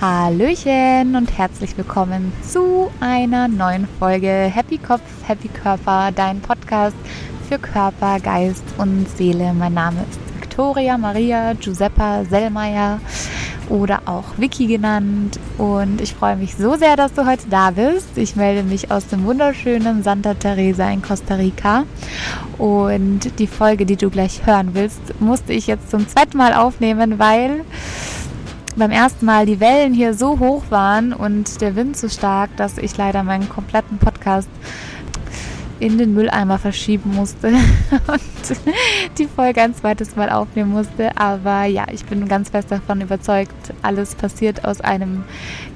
Hallöchen und herzlich willkommen zu einer neuen Folge Happy Kopf, Happy Körper, dein Podcast für Körper, Geist und Seele. Mein Name ist Victoria Maria Giuseppa Sellmeier oder auch Vicky genannt und ich freue mich so sehr, dass du heute da bist. Ich melde mich aus dem wunderschönen Santa Teresa in Costa Rica und die Folge, die du gleich hören willst, musste ich jetzt zum zweiten Mal aufnehmen, weil beim ersten Mal die Wellen hier so hoch waren und der Wind so stark, dass ich leider meinen kompletten Podcast in den Mülleimer verschieben musste und die Folge ein zweites Mal aufnehmen musste. Aber ja, ich bin ganz fest davon überzeugt, alles passiert aus einem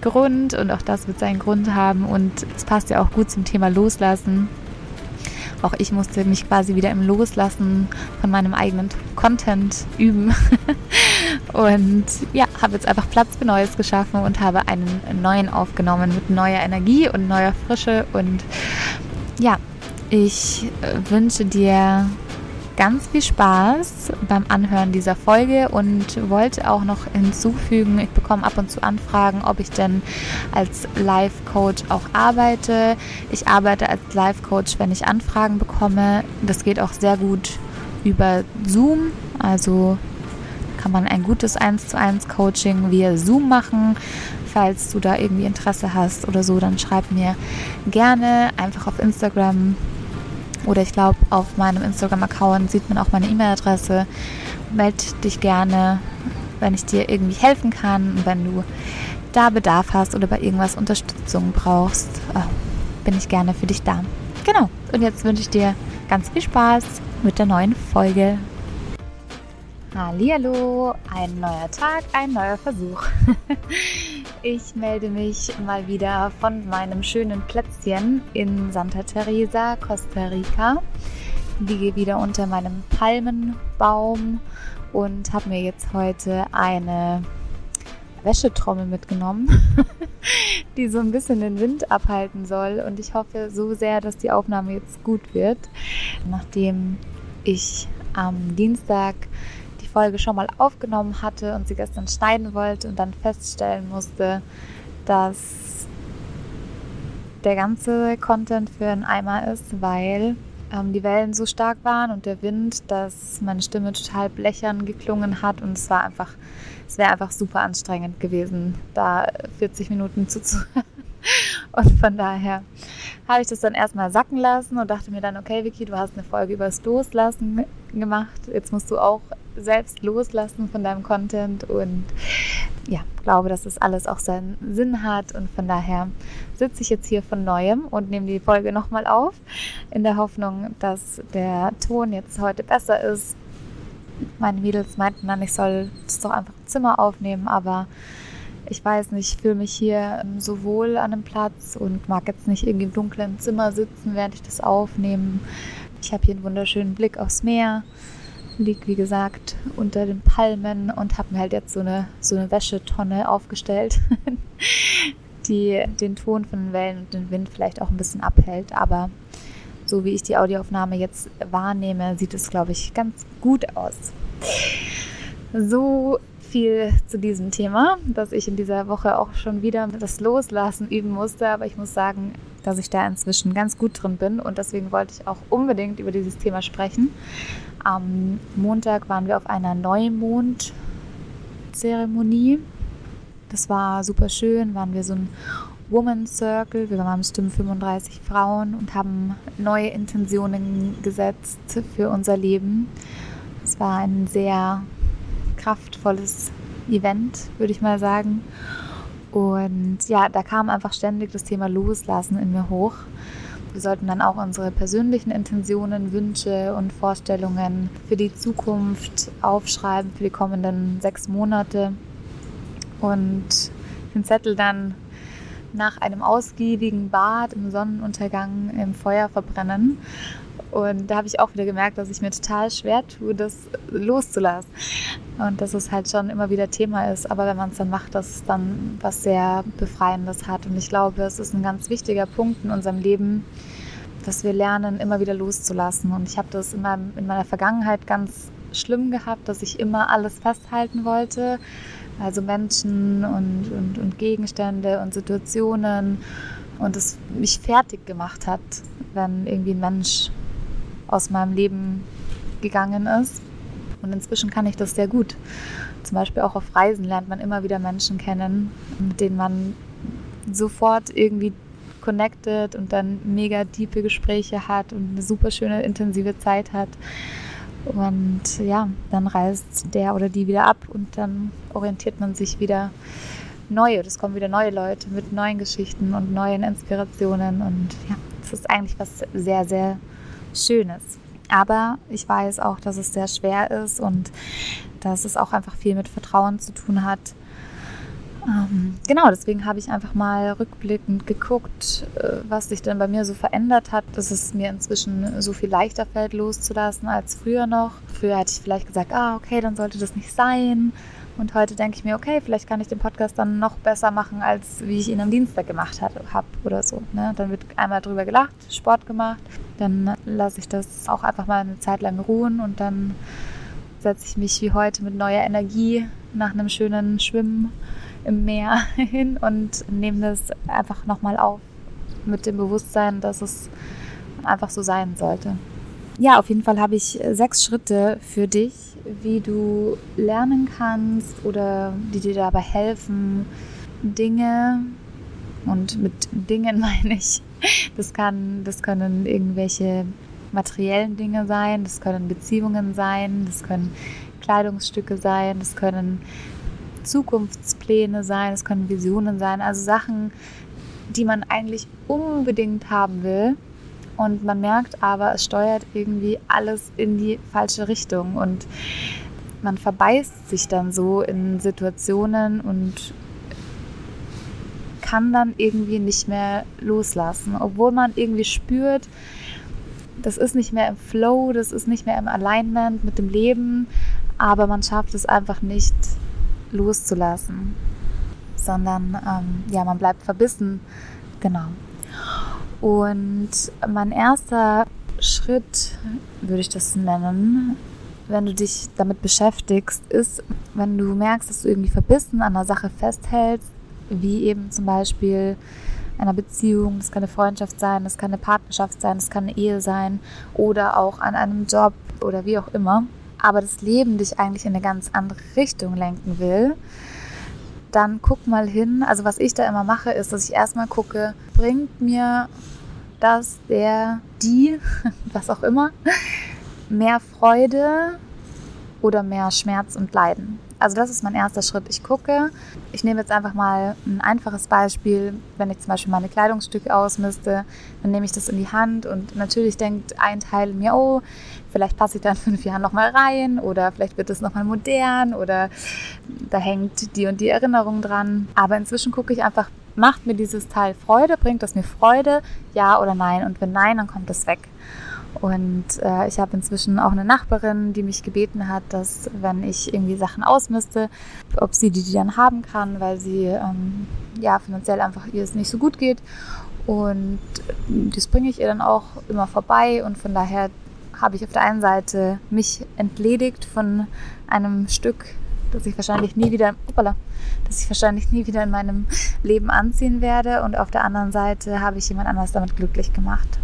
Grund und auch das wird seinen Grund haben und es passt ja auch gut zum Thema Loslassen. Auch ich musste mich quasi wieder im Loslassen von meinem eigenen Content üben. und ja, habe jetzt einfach Platz für Neues geschaffen und habe einen neuen aufgenommen mit neuer Energie und neuer Frische. Und ja, ich äh, wünsche dir ganz viel Spaß beim Anhören dieser Folge und wollte auch noch hinzufügen, ich bekomme ab und zu Anfragen, ob ich denn als Life-Coach auch arbeite. Ich arbeite als Life-Coach, wenn ich Anfragen bekomme. Das geht auch sehr gut über Zoom, also kann man ein gutes 1 zu 1 Coaching via Zoom machen. Falls du da irgendwie Interesse hast oder so, dann schreib mir gerne einfach auf Instagram oder ich glaube, auf meinem Instagram-Account sieht man auch meine E-Mail-Adresse. Meld dich gerne, wenn ich dir irgendwie helfen kann und wenn du da Bedarf hast oder bei irgendwas Unterstützung brauchst, äh, bin ich gerne für dich da. Genau. Und jetzt wünsche ich dir ganz viel Spaß mit der neuen Folge. Hallo, ein neuer Tag, ein neuer Versuch. Ich melde mich mal wieder von meinem schönen Plätzchen in Santa Teresa, Costa Rica. Liege wieder unter meinem Palmenbaum und habe mir jetzt heute eine Wäschetrommel mitgenommen, die so ein bisschen den Wind abhalten soll. Und ich hoffe so sehr, dass die Aufnahme jetzt gut wird, nachdem ich am Dienstag Folge schon mal aufgenommen hatte und sie gestern schneiden wollte und dann feststellen musste, dass der ganze Content für einen Eimer ist, weil ähm, die Wellen so stark waren und der Wind, dass meine Stimme total blechern geklungen hat und es war einfach, es wäre einfach super anstrengend gewesen, da 40 Minuten zuzuhören. Und von daher habe ich das dann erstmal sacken lassen und dachte mir dann, okay, Vicky, du hast eine Folge über das Loslassen gemacht. Jetzt musst du auch selbst loslassen von deinem Content und ja, glaube, dass das alles auch seinen Sinn hat und von daher sitze ich jetzt hier von neuem und nehme die Folge nochmal auf, in der Hoffnung, dass der Ton jetzt heute besser ist. Meine Mädels meinten dann, ich soll das doch einfach im Zimmer aufnehmen, aber ich weiß nicht, ich fühle mich hier ähm, so wohl an dem Platz und mag jetzt nicht irgendwie im dunklen Zimmer sitzen, während ich das aufnehme. Ich habe hier einen wunderschönen Blick aufs Meer liegt wie gesagt unter den Palmen und habe mir halt jetzt so eine, so eine Wäschetonne aufgestellt, die den Ton von den Wellen und den Wind vielleicht auch ein bisschen abhält. Aber so wie ich die Audioaufnahme jetzt wahrnehme, sieht es, glaube ich, ganz gut aus. So viel zu diesem Thema, dass ich in dieser Woche auch schon wieder das Loslassen üben musste. Aber ich muss sagen, dass ich da inzwischen ganz gut drin bin und deswegen wollte ich auch unbedingt über dieses Thema sprechen. Am Montag waren wir auf einer Neumond-Zeremonie. Das war super schön, waren wir so ein Woman Circle. Wir waren bestimmt 35 Frauen und haben neue Intentionen gesetzt für unser Leben. Es war ein sehr kraftvolles Event, würde ich mal sagen. Und ja, da kam einfach ständig das Thema Loslassen in mir hoch. Wir sollten dann auch unsere persönlichen Intentionen, Wünsche und Vorstellungen für die Zukunft aufschreiben, für die kommenden sechs Monate und den Zettel dann nach einem ausgiebigen Bad im Sonnenuntergang im Feuer verbrennen. Und da habe ich auch wieder gemerkt, dass ich mir total schwer tue, das loszulassen. Und dass es halt schon immer wieder Thema ist. Aber wenn man es dann macht, dass es dann was sehr Befreiendes hat. Und ich glaube, es ist ein ganz wichtiger Punkt in unserem Leben, dass wir lernen, immer wieder loszulassen. Und ich habe das in, meinem, in meiner Vergangenheit ganz schlimm gehabt, dass ich immer alles festhalten wollte, Also Menschen und, und, und Gegenstände und Situationen und es mich fertig gemacht hat, wenn irgendwie ein Mensch aus meinem Leben gegangen ist. Und inzwischen kann ich das sehr gut. Zum Beispiel auch auf Reisen lernt man immer wieder Menschen kennen, mit denen man sofort irgendwie connected und dann mega tiefe Gespräche hat und eine super schöne intensive Zeit hat. Und ja, dann reist der oder die wieder ab und dann orientiert man sich wieder neu. Es kommen wieder neue Leute mit neuen Geschichten und neuen Inspirationen. Und ja, es ist eigentlich was sehr, sehr Schönes. Aber ich weiß auch, dass es sehr schwer ist und dass es auch einfach viel mit Vertrauen zu tun hat. Ähm, genau, deswegen habe ich einfach mal rückblickend geguckt, äh, was sich denn bei mir so verändert hat, dass es mir inzwischen so viel leichter fällt, loszulassen als früher noch. Früher hätte ich vielleicht gesagt, ah, okay, dann sollte das nicht sein. Und heute denke ich mir, okay, vielleicht kann ich den Podcast dann noch besser machen, als wie ich ihn am Dienstag gemacht habe oder so. Ne? Dann wird einmal drüber gelacht, Sport gemacht. Dann lasse ich das auch einfach mal eine Zeit lang ruhen und dann setze ich mich wie heute mit neuer Energie nach einem schönen Schwimmen im Meer hin und nehme das einfach nochmal auf mit dem Bewusstsein, dass es einfach so sein sollte. Ja, auf jeden Fall habe ich sechs Schritte für dich, wie du lernen kannst oder die dir dabei helfen, Dinge und mit Dingen meine ich, das kann, das können irgendwelche materiellen Dinge sein, das können Beziehungen sein, das können Kleidungsstücke sein, das können Zukunftspläne sein, es können Visionen sein, also Sachen, die man eigentlich unbedingt haben will. Und man merkt aber, es steuert irgendwie alles in die falsche Richtung. Und man verbeißt sich dann so in Situationen und kann dann irgendwie nicht mehr loslassen, obwohl man irgendwie spürt, das ist nicht mehr im Flow, das ist nicht mehr im Alignment mit dem Leben, aber man schafft es einfach nicht loszulassen, sondern ähm, ja, man bleibt verbissen. Genau. Und mein erster Schritt, würde ich das nennen, wenn du dich damit beschäftigst, ist, wenn du merkst, dass du irgendwie verbissen an einer Sache festhältst, wie eben zum Beispiel einer Beziehung, das kann eine Freundschaft sein, das kann eine Partnerschaft sein, das kann eine Ehe sein oder auch an einem Job oder wie auch immer, aber das Leben dich eigentlich in eine ganz andere Richtung lenken will, dann guck mal hin. Also was ich da immer mache, ist, dass ich erstmal gucke, bringt mir das, der, die, was auch immer, mehr Freude oder mehr Schmerz und Leiden. Also das ist mein erster Schritt. Ich gucke, ich nehme jetzt einfach mal ein einfaches Beispiel. Wenn ich zum Beispiel meine Kleidungsstücke ausmiste, dann nehme ich das in die Hand und natürlich denkt ein Teil mir, oh, vielleicht passe ich da in fünf Jahren nochmal rein oder vielleicht wird es nochmal modern oder da hängt die und die Erinnerung dran. Aber inzwischen gucke ich einfach, macht mir dieses Teil Freude, bringt das mir Freude, ja oder nein? Und wenn nein, dann kommt es weg. Und äh, ich habe inzwischen auch eine Nachbarin, die mich gebeten hat, dass wenn ich irgendwie Sachen ausmiste, ob sie die, die dann haben kann, weil sie ähm, ja finanziell einfach ihr es nicht so gut geht. Und das bringe ich ihr dann auch immer vorbei. Und von daher habe ich auf der einen Seite mich entledigt von einem Stück, das ich wahrscheinlich nie wieder, hoppala, das ich wahrscheinlich nie wieder in meinem Leben anziehen werde. Und auf der anderen Seite habe ich jemand anders damit glücklich gemacht.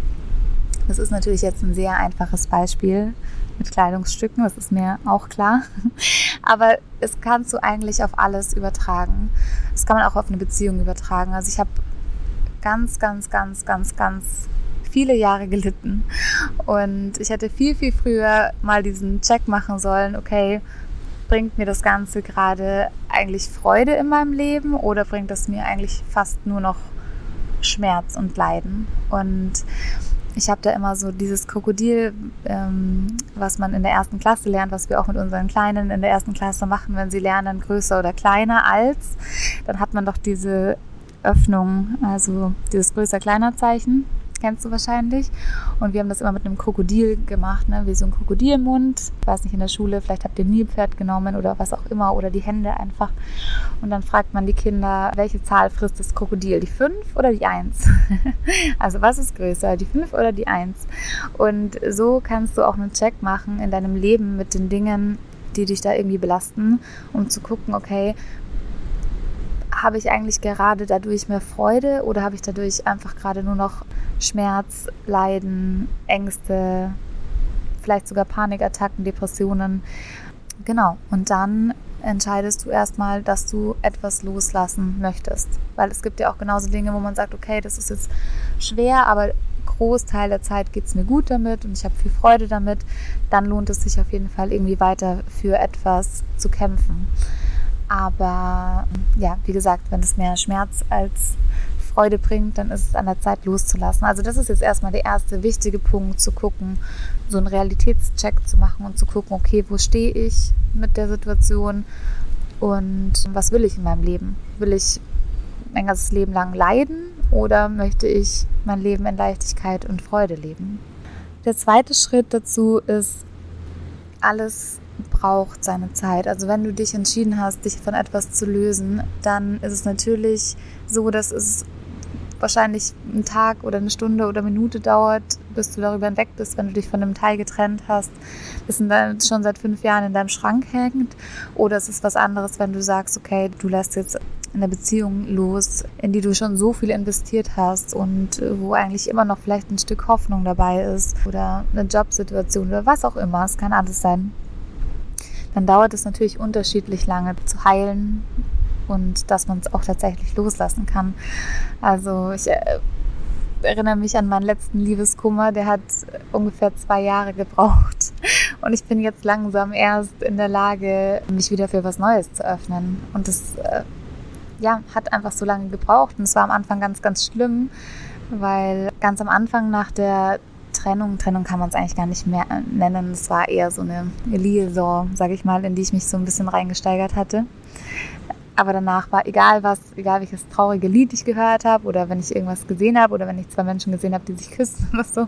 Das ist natürlich jetzt ein sehr einfaches Beispiel mit Kleidungsstücken, das ist mir auch klar. Aber es kannst du eigentlich auf alles übertragen. Das kann man auch auf eine Beziehung übertragen. Also ich habe ganz, ganz, ganz, ganz, ganz viele Jahre gelitten. Und ich hätte viel, viel früher mal diesen Check machen sollen, okay, bringt mir das Ganze gerade eigentlich Freude in meinem Leben oder bringt das mir eigentlich fast nur noch Schmerz und Leiden? Und ich habe da immer so dieses Krokodil, ähm, was man in der ersten Klasse lernt, was wir auch mit unseren Kleinen in der ersten Klasse machen, wenn sie lernen, größer oder kleiner als, dann hat man doch diese Öffnung, also dieses größer-kleiner Zeichen kennst du wahrscheinlich. Und wir haben das immer mit einem Krokodil gemacht, ne? wie so ein Krokodilmund. Ich weiß nicht, in der Schule, vielleicht habt ihr ein Nilpferd genommen oder was auch immer oder die Hände einfach. Und dann fragt man die Kinder, welche Zahl frisst das Krokodil, die 5 oder die 1? also was ist größer, die 5 oder die 1? Und so kannst du auch einen Check machen in deinem Leben mit den Dingen, die dich da irgendwie belasten, um zu gucken, okay, habe ich eigentlich gerade dadurch mehr Freude oder habe ich dadurch einfach gerade nur noch Schmerz, Leiden, Ängste, vielleicht sogar Panikattacken, Depressionen. Genau, und dann entscheidest du erstmal, dass du etwas loslassen möchtest. Weil es gibt ja auch genauso Dinge, wo man sagt, okay, das ist jetzt schwer, aber Großteil der Zeit geht es mir gut damit und ich habe viel Freude damit. Dann lohnt es sich auf jeden Fall irgendwie weiter für etwas zu kämpfen. Aber ja, wie gesagt, wenn es mehr Schmerz als Freude bringt, dann ist es an der Zeit loszulassen. Also das ist jetzt erstmal der erste wichtige Punkt, zu gucken, so einen Realitätscheck zu machen und zu gucken, okay, wo stehe ich mit der Situation und was will ich in meinem Leben? Will ich mein ganzes Leben lang leiden oder möchte ich mein Leben in Leichtigkeit und Freude leben? Der zweite Schritt dazu ist, alles braucht seine Zeit. Also wenn du dich entschieden hast, dich von etwas zu lösen, dann ist es natürlich so, dass es wahrscheinlich einen Tag oder eine Stunde oder Minute dauert, bis du darüber hinweg bist, wenn du dich von einem Teil getrennt hast, das schon seit fünf Jahren in deinem Schrank hängt. Oder es ist was anderes, wenn du sagst, okay, du lässt jetzt eine Beziehung los, in die du schon so viel investiert hast und wo eigentlich immer noch vielleicht ein Stück Hoffnung dabei ist oder eine Jobsituation oder was auch immer. Es kann alles sein. Dann dauert es natürlich unterschiedlich lange zu heilen und dass man es auch tatsächlich loslassen kann. Also ich äh, erinnere mich an meinen letzten Liebeskummer, der hat ungefähr zwei Jahre gebraucht. Und ich bin jetzt langsam erst in der Lage, mich wieder für was Neues zu öffnen. Und das äh, ja, hat einfach so lange gebraucht. Und es war am Anfang ganz, ganz schlimm, weil ganz am Anfang nach der Trennung, Trennung kann man es eigentlich gar nicht mehr nennen, es war eher so eine Liaison, sage ich mal, in die ich mich so ein bisschen reingesteigert hatte. Aber danach war egal was, egal welches traurige Lied ich gehört habe oder wenn ich irgendwas gesehen habe oder wenn ich zwei Menschen gesehen habe, die sich küssen oder so,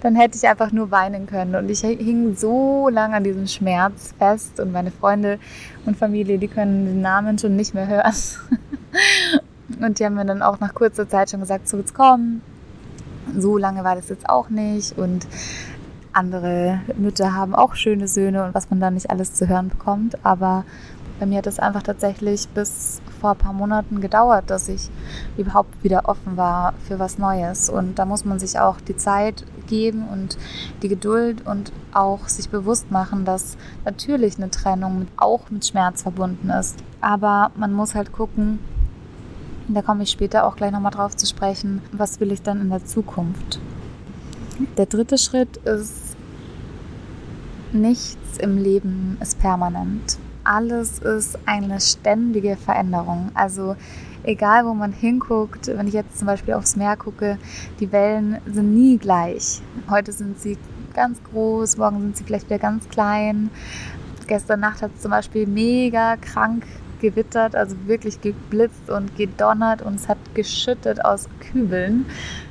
dann hätte ich einfach nur weinen können. Und ich hing so lange an diesem Schmerz fest und meine Freunde und Familie, die können den Namen schon nicht mehr hören. Und die haben mir dann auch nach kurzer Zeit schon gesagt, so jetzt komm, so lange war das jetzt auch nicht und andere Mütter haben auch schöne Söhne und was man da nicht alles zu hören bekommt. Aber bei mir hat es einfach tatsächlich bis vor ein paar Monaten gedauert, dass ich überhaupt wieder offen war für was Neues. Und da muss man sich auch die Zeit geben und die Geduld und auch sich bewusst machen, dass natürlich eine Trennung auch mit Schmerz verbunden ist. Aber man muss halt gucken, da komme ich später auch gleich nochmal drauf zu sprechen, was will ich dann in der Zukunft. Der dritte Schritt ist, nichts im Leben ist permanent alles ist eine ständige Veränderung. Also egal, wo man hinguckt, wenn ich jetzt zum Beispiel aufs Meer gucke, die Wellen sind nie gleich. Heute sind sie ganz groß, morgen sind sie vielleicht wieder ganz klein. Gestern Nacht hat es zum Beispiel mega krank gewittert, also wirklich geblitzt und gedonnert und es hat geschüttet aus Kübeln.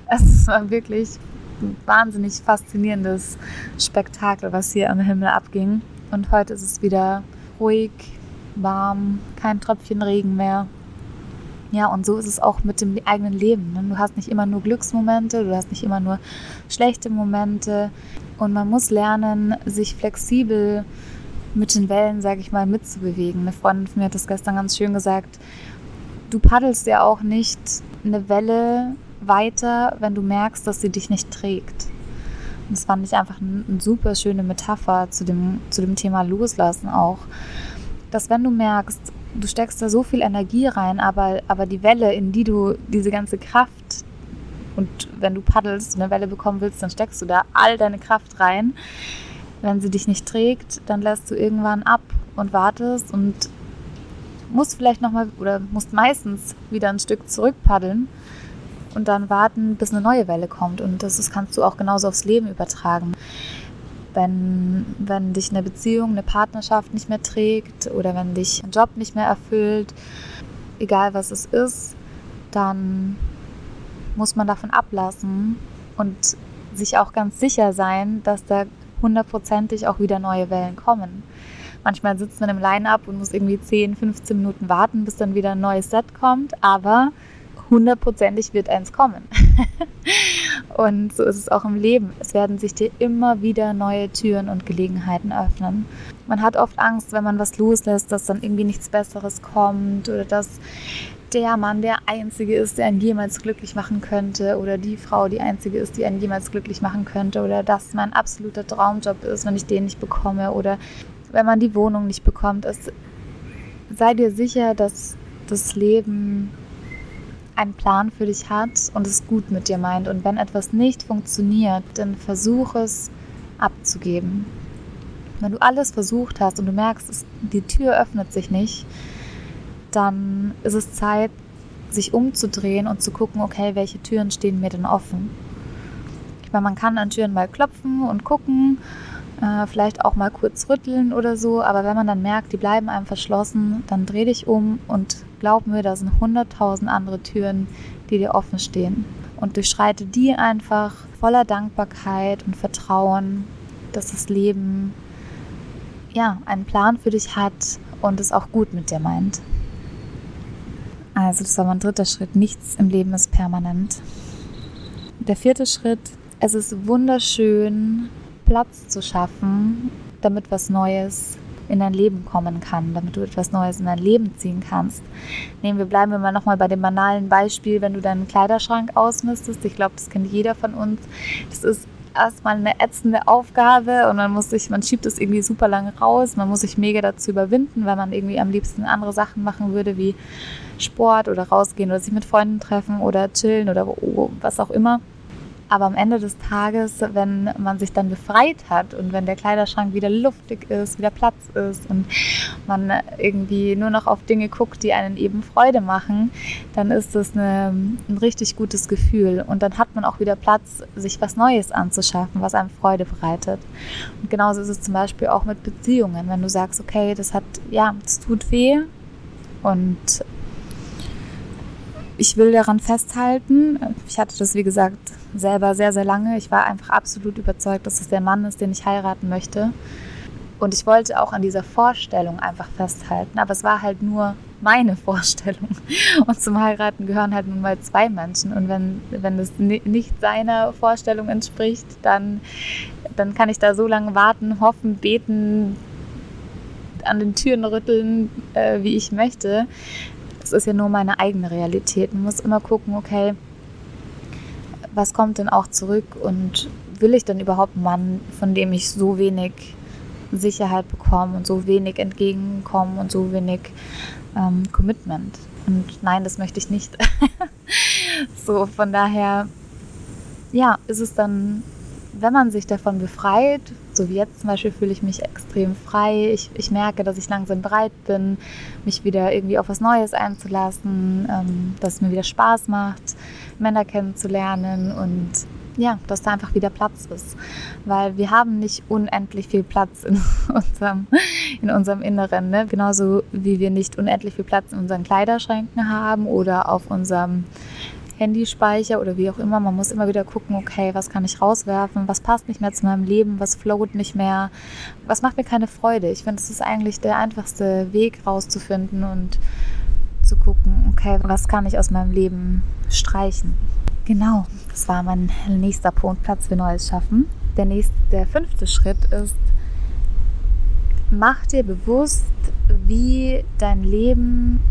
Es war wirklich ein wahnsinnig faszinierendes Spektakel, was hier am Himmel abging. Und heute ist es wieder ruhig, warm, kein Tröpfchen Regen mehr. Ja, und so ist es auch mit dem eigenen Leben. Ne? Du hast nicht immer nur Glücksmomente, du hast nicht immer nur schlechte Momente. Und man muss lernen, sich flexibel mit den Wellen, sage ich mal, mitzubewegen. Eine Freundin von mir hat das gestern ganz schön gesagt. Du paddelst ja auch nicht eine Welle weiter, wenn du merkst, dass sie dich nicht trägt. Das fand ich einfach eine super schöne Metapher zu dem, zu dem Thema Loslassen auch. Dass wenn du merkst, du steckst da so viel Energie rein, aber, aber die Welle, in die du diese ganze Kraft und wenn du paddelst eine Welle bekommen willst, dann steckst du da all deine Kraft rein. Wenn sie dich nicht trägt, dann lässt du irgendwann ab und wartest und musst vielleicht nochmal oder musst meistens wieder ein Stück zurück paddeln und dann warten, bis eine neue Welle kommt. Und das, das kannst du auch genauso aufs Leben übertragen. Wenn, wenn dich eine Beziehung, eine Partnerschaft nicht mehr trägt oder wenn dich ein Job nicht mehr erfüllt, egal was es ist, dann muss man davon ablassen und sich auch ganz sicher sein, dass da hundertprozentig auch wieder neue Wellen kommen. Manchmal sitzt man im Line-up und muss irgendwie 10, 15 Minuten warten, bis dann wieder ein neues Set kommt, aber hundertprozentig wird eins kommen. Und so ist es auch im Leben. Es werden sich dir immer wieder neue Türen und Gelegenheiten öffnen. Man hat oft Angst, wenn man was loslässt, dass dann irgendwie nichts Besseres kommt oder dass der Mann der Einzige ist, der einen jemals glücklich machen könnte oder die Frau die Einzige ist, die einen jemals glücklich machen könnte oder dass mein absoluter Traumjob ist, wenn ich den nicht bekomme oder wenn man die Wohnung nicht bekommt. Es, sei dir sicher, dass das Leben einen Plan für dich hat und es gut mit dir meint. Und wenn etwas nicht funktioniert, dann versuch es abzugeben. Wenn du alles versucht hast und du merkst, die Tür öffnet sich nicht, dann ist es Zeit, sich umzudrehen und zu gucken, okay, welche Türen stehen mir denn offen. Ich meine, man kann an Türen mal klopfen und gucken, äh, vielleicht auch mal kurz rütteln oder so, aber wenn man dann merkt, die bleiben einem verschlossen, dann dreh dich um und glaub mir, da sind hunderttausend andere Türen, die dir offen stehen. Und durchschreite die einfach voller Dankbarkeit und Vertrauen, dass das Leben ja einen Plan für dich hat und es auch gut mit dir meint. Also das war mein dritter Schritt. Nichts im Leben ist permanent. Der vierte Schritt, es ist wunderschön, Platz zu schaffen, damit was Neues in dein Leben kommen kann, damit du etwas Neues in dein Leben ziehen kannst. Nehmen wir bleiben wir mal nochmal bei dem banalen Beispiel, wenn du deinen Kleiderschrank ausmistest. Ich glaube, das kennt jeder von uns. Das ist erstmal eine ätzende Aufgabe und man muss sich, man schiebt es irgendwie super lange raus, man muss sich mega dazu überwinden, weil man irgendwie am liebsten andere Sachen machen würde, wie Sport oder rausgehen oder sich mit Freunden treffen oder chillen oder was auch immer. Aber am Ende des Tages, wenn man sich dann befreit hat und wenn der Kleiderschrank wieder luftig ist, wieder Platz ist und man irgendwie nur noch auf Dinge guckt, die einen eben Freude machen, dann ist das eine, ein richtig gutes Gefühl. Und dann hat man auch wieder Platz, sich was Neues anzuschaffen, was einem Freude bereitet. Und genauso ist es zum Beispiel auch mit Beziehungen. Wenn du sagst, okay, das hat, ja, das tut weh und ich will daran festhalten. Ich hatte das, wie gesagt, selber sehr, sehr lange. Ich war einfach absolut überzeugt, dass es der Mann ist, den ich heiraten möchte. Und ich wollte auch an dieser Vorstellung einfach festhalten. Aber es war halt nur meine Vorstellung. Und zum Heiraten gehören halt nun mal zwei Menschen. Und wenn, wenn es nicht seiner Vorstellung entspricht, dann, dann kann ich da so lange warten, hoffen, beten, an den Türen rütteln, äh, wie ich möchte. Das ist ja nur meine eigene Realität. Man muss immer gucken, okay, was kommt denn auch zurück und will ich denn überhaupt einen Mann, von dem ich so wenig Sicherheit bekomme und so wenig entgegenkommen und so wenig ähm, Commitment? Und nein, das möchte ich nicht. so, von daher, ja, ist es dann, wenn man sich davon befreit, so wie jetzt zum Beispiel fühle ich mich extrem frei. Ich, ich merke, dass ich langsam bereit bin, mich wieder irgendwie auf was Neues einzulassen, ähm, dass es mir wieder Spaß macht, Männer kennenzulernen und ja, dass da einfach wieder Platz ist. Weil wir haben nicht unendlich viel Platz in unserem, in unserem Inneren. Ne? Genauso wie wir nicht unendlich viel Platz in unseren Kleiderschränken haben oder auf unserem Handyspeicher oder wie auch immer. Man muss immer wieder gucken, okay, was kann ich rauswerfen, was passt nicht mehr zu meinem Leben, was float nicht mehr, was macht mir keine Freude. Ich finde, es ist eigentlich der einfachste Weg rauszufinden und zu gucken, okay, was kann ich aus meinem Leben streichen. Genau, das war mein nächster Punkt, Platz für Neues schaffen. Der, nächste, der fünfte Schritt ist, mach dir bewusst, wie dein Leben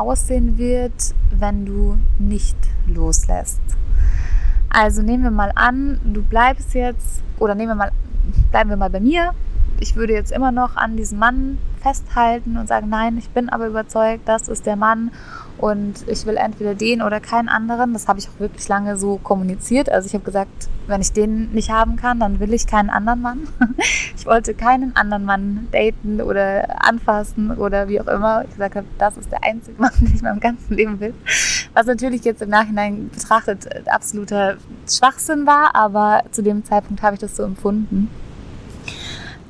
aussehen wird, wenn du nicht loslässt. Also nehmen wir mal an, du bleibst jetzt, oder nehmen wir mal, bleiben wir mal bei mir. Ich würde jetzt immer noch an diesem Mann festhalten und sagen, nein, ich bin aber überzeugt, das ist der Mann und ich will entweder den oder keinen anderen. Das habe ich auch wirklich lange so kommuniziert. Also ich habe gesagt, wenn ich den nicht haben kann, dann will ich keinen anderen Mann. Ich wollte keinen anderen Mann daten oder anfassen oder wie auch immer. Ich gesagt habe, das ist der einzige Mann, den ich in meinem ganzen Leben will. Was natürlich jetzt im Nachhinein betrachtet absoluter Schwachsinn war, aber zu dem Zeitpunkt habe ich das so empfunden.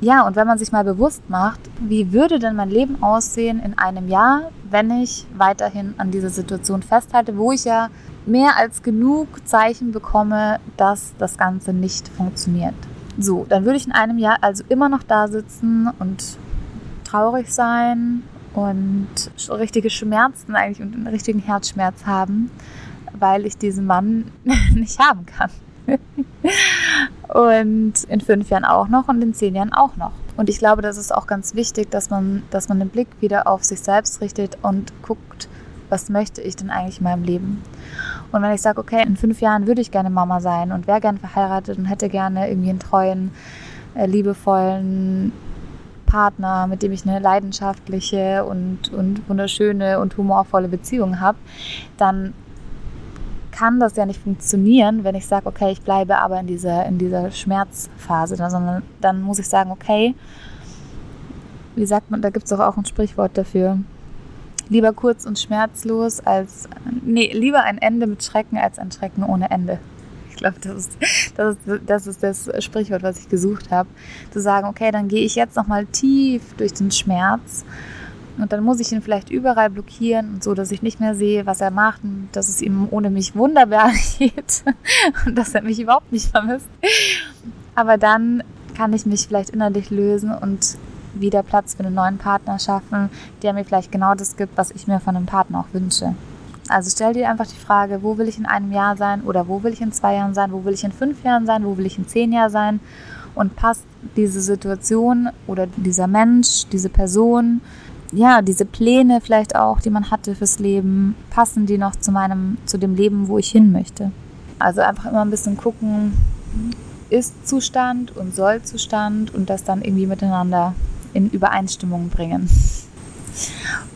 Ja, und wenn man sich mal bewusst macht, wie würde denn mein Leben aussehen in einem Jahr, wenn ich weiterhin an dieser Situation festhalte, wo ich ja mehr als genug Zeichen bekomme, dass das Ganze nicht funktioniert. So, dann würde ich in einem Jahr also immer noch da sitzen und traurig sein und richtige Schmerzen eigentlich und einen richtigen Herzschmerz haben, weil ich diesen Mann nicht haben kann. Und in fünf Jahren auch noch und in zehn Jahren auch noch. Und ich glaube, das ist auch ganz wichtig, dass man, dass man den Blick wieder auf sich selbst richtet und guckt, was möchte ich denn eigentlich in meinem Leben? Und wenn ich sage, okay, in fünf Jahren würde ich gerne Mama sein und wäre gerne verheiratet und hätte gerne irgendwie einen treuen, äh, liebevollen Partner, mit dem ich eine leidenschaftliche und, und wunderschöne und humorvolle Beziehung habe, dann kann das ja nicht funktionieren, wenn ich sage, okay, ich bleibe aber in dieser, in dieser Schmerzphase, sondern dann muss ich sagen, okay, wie sagt man, da gibt es doch auch ein Sprichwort dafür. Lieber kurz und schmerzlos als, nee, lieber ein Ende mit Schrecken als ein Schrecken ohne Ende. Ich glaube, das das, ist, das ist das Sprichwort, was ich gesucht habe. Zu sagen, okay, dann gehe ich jetzt nochmal tief durch den Schmerz und dann muss ich ihn vielleicht überall blockieren und so, dass ich nicht mehr sehe, was er macht und dass es ihm ohne mich wunderbar geht und dass er mich überhaupt nicht vermisst. Aber dann kann ich mich vielleicht innerlich lösen und wieder Platz für einen neuen Partner schaffen, der mir vielleicht genau das gibt, was ich mir von einem Partner auch wünsche. Also stell dir einfach die Frage, wo will ich in einem Jahr sein oder wo will ich in zwei Jahren sein, wo will ich in fünf Jahren sein, wo will ich in zehn Jahren sein und passt diese Situation oder dieser Mensch, diese Person ja, diese Pläne vielleicht auch, die man hatte fürs Leben, passen die noch zu meinem, zu dem Leben, wo ich hin möchte. Also einfach immer ein bisschen gucken, Ist-Zustand und Soll-Zustand und das dann irgendwie miteinander in Übereinstimmung bringen.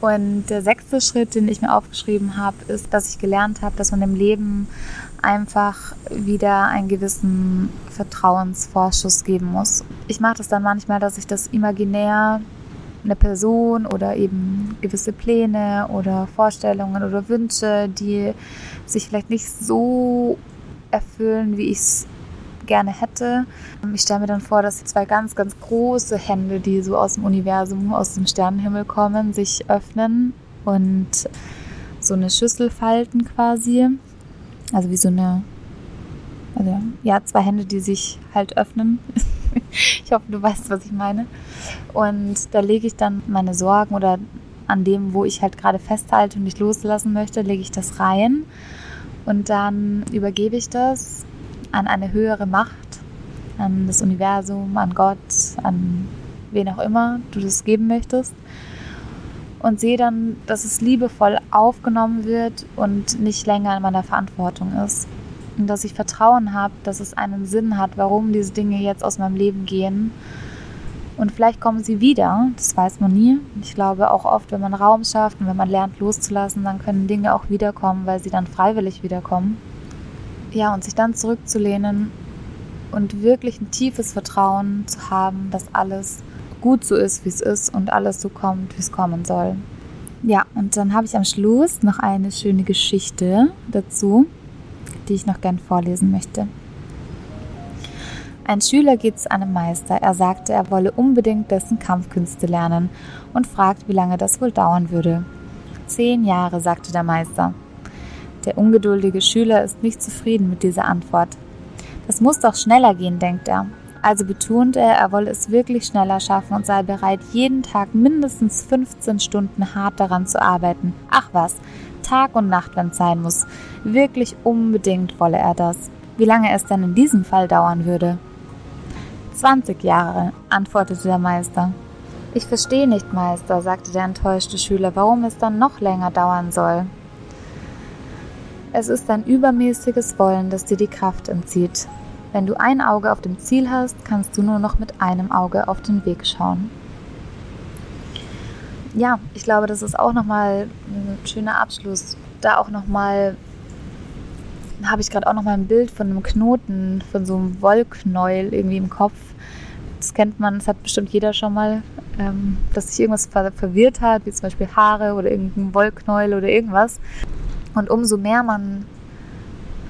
Und der sechste Schritt, den ich mir aufgeschrieben habe, ist, dass ich gelernt habe, dass man im Leben einfach wieder einen gewissen Vertrauensvorschuss geben muss. Ich mache das dann manchmal, dass ich das imaginär eine Person oder eben gewisse Pläne oder Vorstellungen oder Wünsche, die sich vielleicht nicht so erfüllen, wie ich es gerne hätte. Ich stelle mir dann vor, dass zwei ganz, ganz große Hände, die so aus dem Universum, aus dem Sternenhimmel kommen, sich öffnen und so eine Schüssel falten quasi. Also wie so eine, also ja, zwei Hände, die sich halt öffnen. ich hoffe, du weißt, was ich meine. Und da lege ich dann meine Sorgen oder an dem, wo ich halt gerade festhalte und nicht loslassen möchte, lege ich das rein. Und dann übergebe ich das an eine höhere Macht, an das Universum, an Gott, an wen auch immer du das geben möchtest. Und sehe dann, dass es liebevoll aufgenommen wird und nicht länger in meiner Verantwortung ist und dass ich Vertrauen habe, dass es einen Sinn hat, warum diese Dinge jetzt aus meinem Leben gehen. Und vielleicht kommen sie wieder, das weiß man nie. Ich glaube auch oft, wenn man Raum schafft und wenn man lernt loszulassen, dann können Dinge auch wiederkommen, weil sie dann freiwillig wiederkommen. Ja, und sich dann zurückzulehnen und wirklich ein tiefes Vertrauen zu haben, dass alles gut so ist, wie es ist und alles so kommt, wie es kommen soll. Ja, und dann habe ich am Schluss noch eine schöne Geschichte dazu die ich noch gern vorlesen möchte. Ein Schüler geht zu einem Meister. Er sagte, er wolle unbedingt dessen Kampfkünste lernen und fragt, wie lange das wohl dauern würde. Zehn Jahre, sagte der Meister. Der ungeduldige Schüler ist nicht zufrieden mit dieser Antwort. Das muss doch schneller gehen, denkt er. Also betont er, er wolle es wirklich schneller schaffen und sei bereit, jeden Tag mindestens 15 Stunden hart daran zu arbeiten. Ach was, Tag und Nacht, wenn es sein muss. Wirklich unbedingt wolle er das. Wie lange es denn in diesem Fall dauern würde? 20 Jahre, antwortete der Meister. Ich verstehe nicht, Meister, sagte der enttäuschte Schüler, warum es dann noch länger dauern soll. Es ist ein übermäßiges Wollen, das dir die Kraft entzieht. Wenn du ein Auge auf dem Ziel hast, kannst du nur noch mit einem Auge auf den Weg schauen ja, ich glaube, das ist auch nochmal ein schöner Abschluss. Da auch nochmal, habe ich gerade auch nochmal ein Bild von einem Knoten, von so einem Wollknäuel irgendwie im Kopf. Das kennt man, das hat bestimmt jeder schon mal, ähm, dass sich irgendwas ver verwirrt hat, wie zum Beispiel Haare oder irgendein Wollknäuel oder irgendwas. Und umso mehr man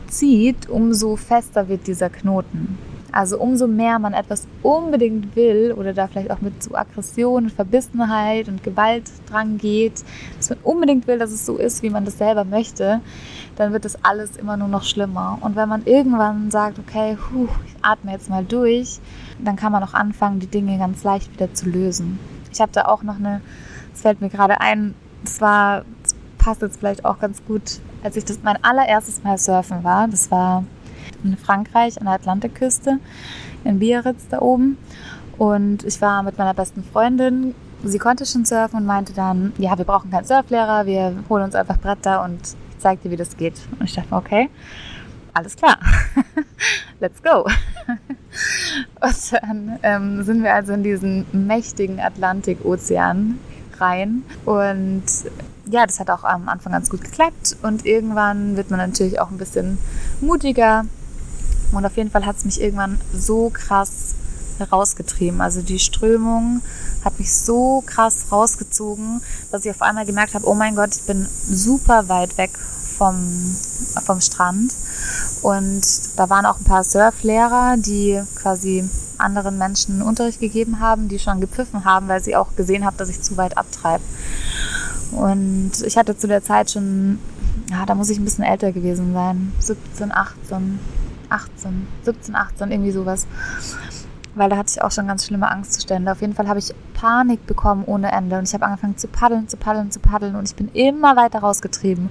zieht, umso fester wird dieser Knoten. Also umso mehr man etwas unbedingt will oder da vielleicht auch mit so Aggression und Verbissenheit und Gewalt dran geht, dass man unbedingt will, dass es so ist, wie man das selber möchte, dann wird das alles immer nur noch schlimmer. Und wenn man irgendwann sagt, okay, puh, ich atme jetzt mal durch, dann kann man auch anfangen, die Dinge ganz leicht wieder zu lösen. Ich habe da auch noch eine, es fällt mir gerade ein, es war passt jetzt vielleicht auch ganz gut, als ich das mein allererstes Mal surfen war. Das war in Frankreich an der Atlantikküste in Biarritz da oben. Und ich war mit meiner besten Freundin. Sie konnte schon surfen und meinte dann, ja, wir brauchen keinen Surflehrer, wir holen uns einfach Bretter und ich zeige dir, wie das geht. Und ich dachte, okay, alles klar, let's go. und dann ähm, sind wir also in diesen mächtigen Atlantikozean rein und ja, das hat auch am Anfang ganz gut geklappt und irgendwann wird man natürlich auch ein bisschen mutiger und auf jeden Fall hat es mich irgendwann so krass rausgetrieben. Also die Strömung hat mich so krass rausgezogen, dass ich auf einmal gemerkt habe, oh mein Gott, ich bin super weit weg vom, vom Strand. Und da waren auch ein paar Surflehrer, die quasi anderen Menschen Unterricht gegeben haben, die schon gepfiffen haben, weil sie auch gesehen haben, dass ich zu weit abtreibe. Und ich hatte zu der Zeit schon, ja, da muss ich ein bisschen älter gewesen sein, 17, 18, 18, 17, 18, irgendwie sowas. Weil da hatte ich auch schon ganz schlimme Angstzustände. Auf jeden Fall habe ich Panik bekommen ohne Ende. Und ich habe angefangen zu paddeln, zu paddeln, zu paddeln. Und ich bin immer weiter rausgetrieben.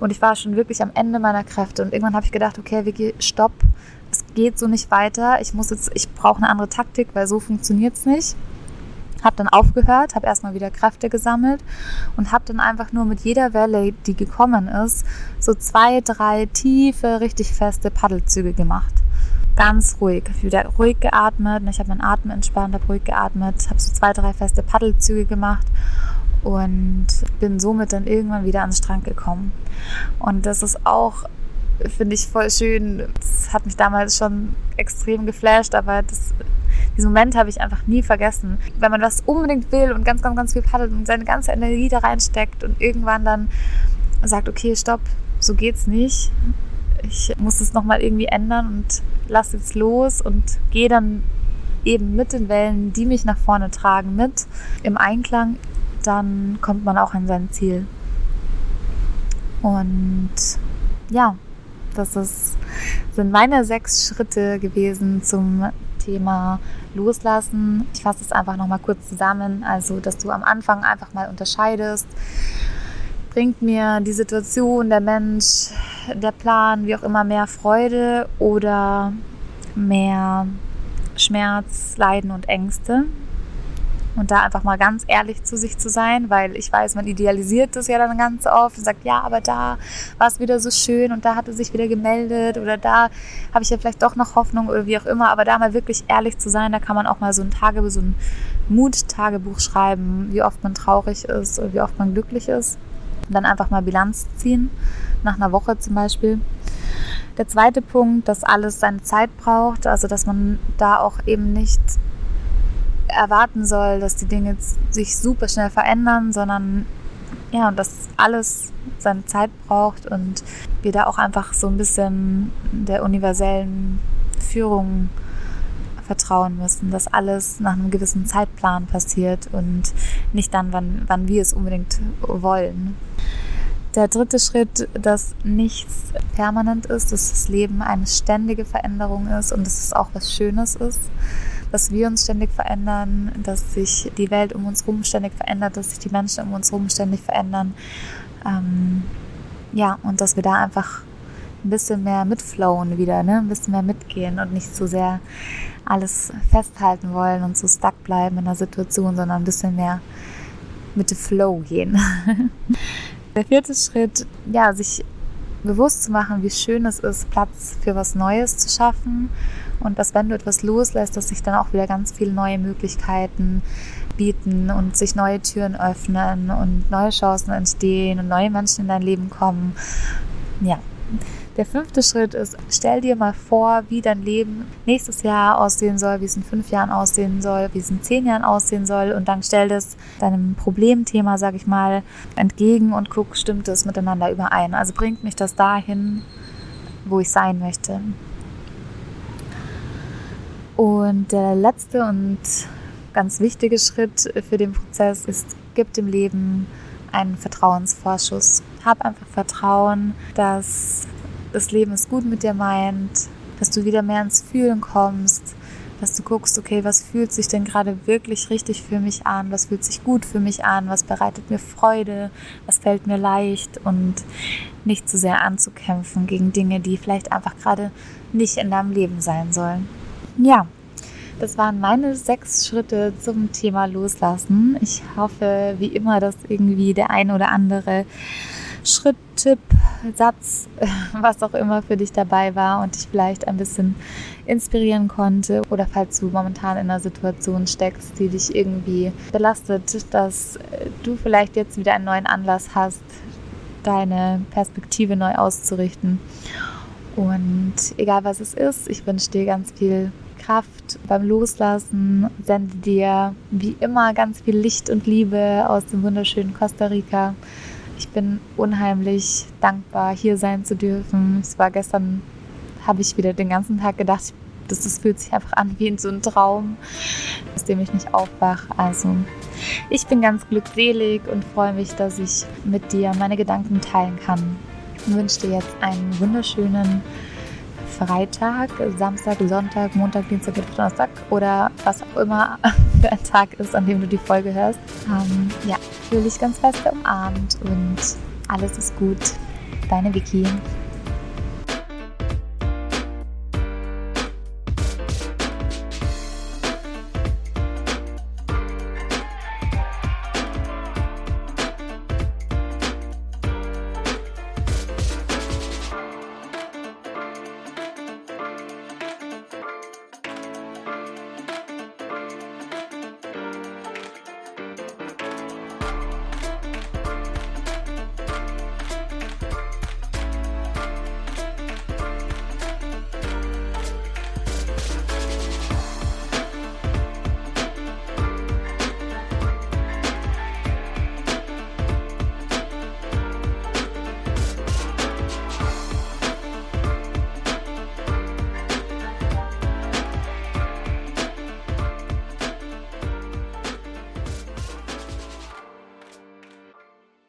Und ich war schon wirklich am Ende meiner Kräfte. Und irgendwann habe ich gedacht, okay, Vicky, stopp. Es geht so nicht weiter. Ich muss jetzt, ich brauche eine andere Taktik, weil so funktioniert es nicht habe dann aufgehört, habe erstmal wieder Kräfte gesammelt und habe dann einfach nur mit jeder Welle, die gekommen ist, so zwei, drei tiefe, richtig feste Paddelzüge gemacht. Ganz ruhig, wieder ruhig geatmet. Ich habe meinen Atem entspannt, habe ruhig geatmet, habe so zwei, drei feste Paddelzüge gemacht und bin somit dann irgendwann wieder ans Strand gekommen. Und das ist auch finde ich voll schön. Das hat mich damals schon extrem geflasht, aber das diesen Moment habe ich einfach nie vergessen. Wenn man was unbedingt will und ganz, ganz, ganz viel paddelt und seine ganze Energie da reinsteckt und irgendwann dann sagt, okay, stopp, so geht's nicht. Ich muss es nochmal irgendwie ändern und lass jetzt los und gehe dann eben mit den Wellen, die mich nach vorne tragen, mit im Einklang, dann kommt man auch an sein Ziel. Und ja, das ist, sind meine sechs Schritte gewesen zum Thema Loslassen. Ich fasse es einfach nochmal kurz zusammen. Also, dass du am Anfang einfach mal unterscheidest. Bringt mir die Situation, der Mensch, der Plan, wie auch immer, mehr Freude oder mehr Schmerz, Leiden und Ängste? Und da einfach mal ganz ehrlich zu sich zu sein, weil ich weiß, man idealisiert das ja dann ganz oft und sagt, ja, aber da war es wieder so schön und da hat er sich wieder gemeldet oder da habe ich ja vielleicht doch noch Hoffnung oder wie auch immer, aber da mal wirklich ehrlich zu sein, da kann man auch mal so ein Tagebuch, so ein Mut-Tagebuch schreiben, wie oft man traurig ist oder wie oft man glücklich ist und dann einfach mal Bilanz ziehen, nach einer Woche zum Beispiel. Der zweite Punkt, dass alles seine Zeit braucht, also dass man da auch eben nicht erwarten soll, dass die Dinge sich super schnell verändern, sondern ja, und dass alles seine Zeit braucht und wir da auch einfach so ein bisschen der universellen Führung vertrauen müssen, dass alles nach einem gewissen Zeitplan passiert und nicht dann, wann, wann wir es unbedingt wollen. Der dritte Schritt, dass nichts permanent ist, dass das Leben eine ständige Veränderung ist und dass es auch was Schönes ist dass wir uns ständig verändern, dass sich die Welt um uns herum ständig verändert, dass sich die Menschen um uns herum ständig verändern. Ähm, ja, und dass wir da einfach ein bisschen mehr mitflowen wieder, ne? ein bisschen mehr mitgehen und nicht so sehr alles festhalten wollen und so stuck bleiben in der Situation, sondern ein bisschen mehr mit dem Flow gehen. Der vierte Schritt, ja, sich bewusst zu machen, wie schön es ist, Platz für was Neues zu schaffen und dass wenn du etwas loslässt, dass sich dann auch wieder ganz viele neue Möglichkeiten bieten und sich neue Türen öffnen und neue Chancen entstehen und neue Menschen in dein Leben kommen. Ja. Der fünfte Schritt ist, stell dir mal vor, wie dein Leben nächstes Jahr aussehen soll, wie es in fünf Jahren aussehen soll, wie es in zehn Jahren aussehen soll und dann stell das deinem Problemthema, sag ich mal, entgegen und guck, stimmt es miteinander überein. Also bringt mich das dahin, wo ich sein möchte. Und der letzte und ganz wichtige Schritt für den Prozess ist, gib dem Leben einen Vertrauensvorschuss. Hab einfach Vertrauen, dass das Leben es gut mit dir meint, dass du wieder mehr ins Fühlen kommst, dass du guckst, okay, was fühlt sich denn gerade wirklich richtig für mich an, was fühlt sich gut für mich an, was bereitet mir Freude, was fällt mir leicht und nicht zu sehr anzukämpfen gegen Dinge, die vielleicht einfach gerade nicht in deinem Leben sein sollen. Ja, das waren meine sechs Schritte zum Thema Loslassen. Ich hoffe, wie immer, dass irgendwie der ein oder andere Schritt, Tipp, Satz, was auch immer für dich dabei war und dich vielleicht ein bisschen inspirieren konnte. Oder falls du momentan in einer Situation steckst, die dich irgendwie belastet, dass du vielleicht jetzt wieder einen neuen Anlass hast, deine Perspektive neu auszurichten. Und egal was es ist, ich wünsche dir ganz viel Kraft beim Loslassen. Sende dir wie immer ganz viel Licht und Liebe aus dem wunderschönen Costa Rica. Ich bin unheimlich dankbar, hier sein zu dürfen. Es war gestern, habe ich wieder den ganzen Tag gedacht, das, das fühlt sich einfach an wie in so einem Traum, aus dem ich nicht aufwache. Also ich bin ganz glückselig und freue mich, dass ich mit dir meine Gedanken teilen kann. Ich wünsche dir jetzt einen wunderschönen Freitag, Samstag, Sonntag, Montag, Dienstag, Mittwoch, Donnerstag oder was auch immer für ein Tag ist, an dem du die Folge hörst. Ähm, ja, fühle dich ganz fest umarmt und alles ist gut. Deine Vicky.